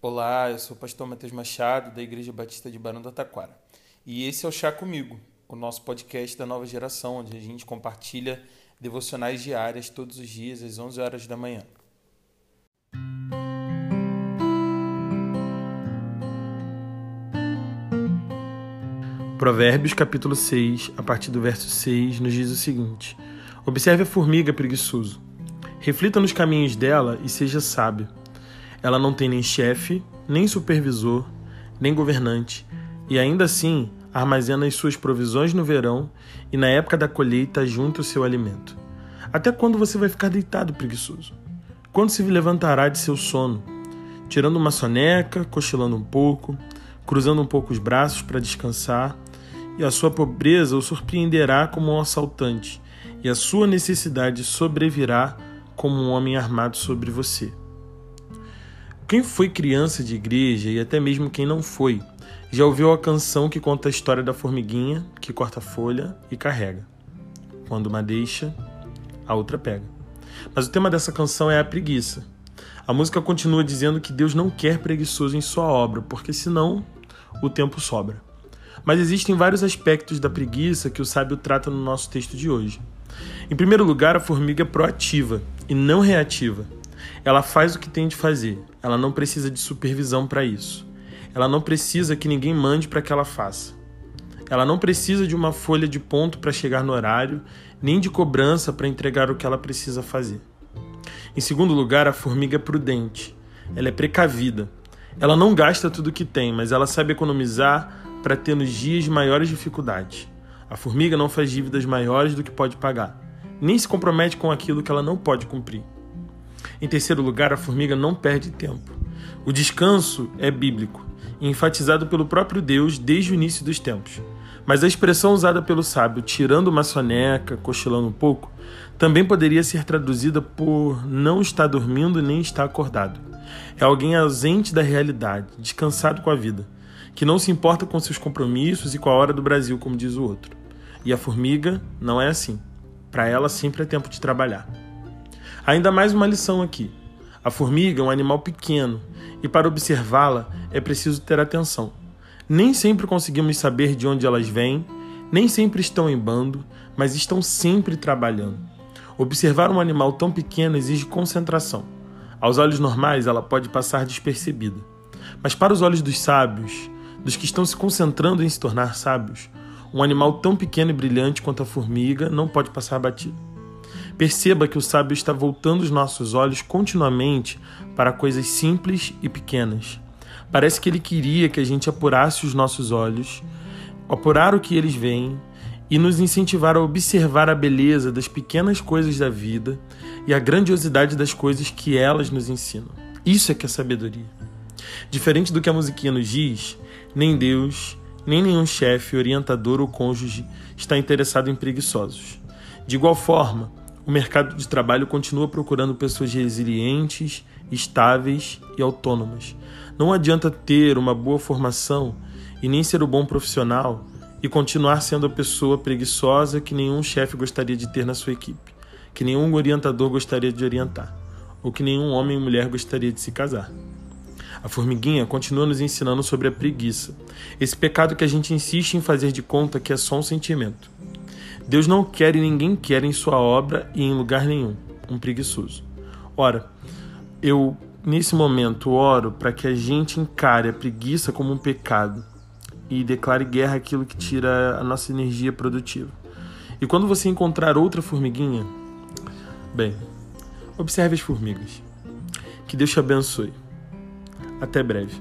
Olá, eu sou o pastor Matheus Machado, da Igreja Batista de Barão do Taquara. E esse é o Chá Comigo, o nosso podcast da nova geração, onde a gente compartilha devocionais diárias todos os dias às 11 horas da manhã. Provérbios capítulo 6, a partir do verso 6, nos diz o seguinte: Observe a formiga preguiçoso. Reflita nos caminhos dela e seja sábio. Ela não tem nem chefe, nem supervisor, nem governante, e ainda assim armazena as suas provisões no verão e na época da colheita junta o seu alimento. Até quando você vai ficar deitado preguiçoso? Quando se levantará de seu sono? Tirando uma soneca, cochilando um pouco, cruzando um pouco os braços para descansar, e a sua pobreza o surpreenderá como um assaltante, e a sua necessidade sobrevirá como um homem armado sobre você. Quem foi criança de igreja e até mesmo quem não foi, já ouviu a canção que conta a história da formiguinha que corta folha e carrega. Quando uma deixa, a outra pega. Mas o tema dessa canção é a preguiça. A música continua dizendo que Deus não quer preguiçoso em sua obra, porque senão o tempo sobra. Mas existem vários aspectos da preguiça que o sábio trata no nosso texto de hoje. Em primeiro lugar, a formiga é proativa e não reativa. Ela faz o que tem de fazer, ela não precisa de supervisão para isso. Ela não precisa que ninguém mande para que ela faça. Ela não precisa de uma folha de ponto para chegar no horário, nem de cobrança para entregar o que ela precisa fazer. Em segundo lugar, a formiga é prudente. Ela é precavida. Ela não gasta tudo o que tem, mas ela sabe economizar para ter nos dias maiores dificuldades. A formiga não faz dívidas maiores do que pode pagar, nem se compromete com aquilo que ela não pode cumprir. Em terceiro lugar, a formiga não perde tempo. O descanso é bíblico enfatizado pelo próprio Deus desde o início dos tempos. Mas a expressão usada pelo sábio, tirando uma soneca, cochilando um pouco, também poderia ser traduzida por não estar dormindo nem estar acordado. É alguém ausente da realidade, descansado com a vida, que não se importa com seus compromissos e com a hora do Brasil, como diz o outro. E a formiga não é assim. Para ela sempre é tempo de trabalhar. Ainda mais uma lição aqui. A formiga é um animal pequeno e para observá-la é preciso ter atenção. Nem sempre conseguimos saber de onde elas vêm, nem sempre estão em bando, mas estão sempre trabalhando. Observar um animal tão pequeno exige concentração. Aos olhos normais, ela pode passar despercebida. Mas para os olhos dos sábios, dos que estão se concentrando em se tornar sábios, um animal tão pequeno e brilhante quanto a formiga não pode passar batido. Perceba que o sábio está voltando os nossos olhos continuamente para coisas simples e pequenas. Parece que ele queria que a gente apurasse os nossos olhos, apurar o que eles veem e nos incentivar a observar a beleza das pequenas coisas da vida e a grandiosidade das coisas que elas nos ensinam. Isso é que é sabedoria. Diferente do que a musiquinha nos diz, nem Deus, nem nenhum chefe, orientador ou cônjuge está interessado em preguiçosos. De igual forma, o mercado de trabalho continua procurando pessoas resilientes, estáveis e autônomas. Não adianta ter uma boa formação e nem ser o bom profissional e continuar sendo a pessoa preguiçosa que nenhum chefe gostaria de ter na sua equipe, que nenhum orientador gostaria de orientar, ou que nenhum homem e mulher gostaria de se casar. A formiguinha continua nos ensinando sobre a preguiça, esse pecado que a gente insiste em fazer de conta que é só um sentimento. Deus não quer e ninguém quer em sua obra e em lugar nenhum um preguiçoso. Ora, eu nesse momento oro para que a gente encare a preguiça como um pecado e declare guerra àquilo que tira a nossa energia produtiva. E quando você encontrar outra formiguinha, bem, observe as formigas. Que Deus te abençoe. Até breve.